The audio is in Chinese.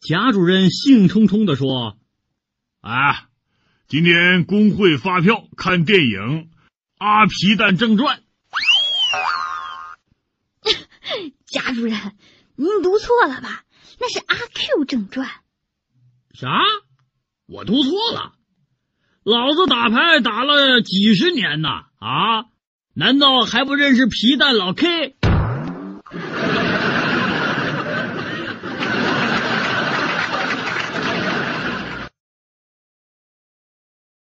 贾主任兴冲冲的说：“啊，今天工会发票看电影《阿皮蛋正传》。”贾主任，您读错了吧？那是《阿 Q 正传》。啥？我读错了？老子打牌打了几十年呐，啊，难道还不认识皮蛋老 K？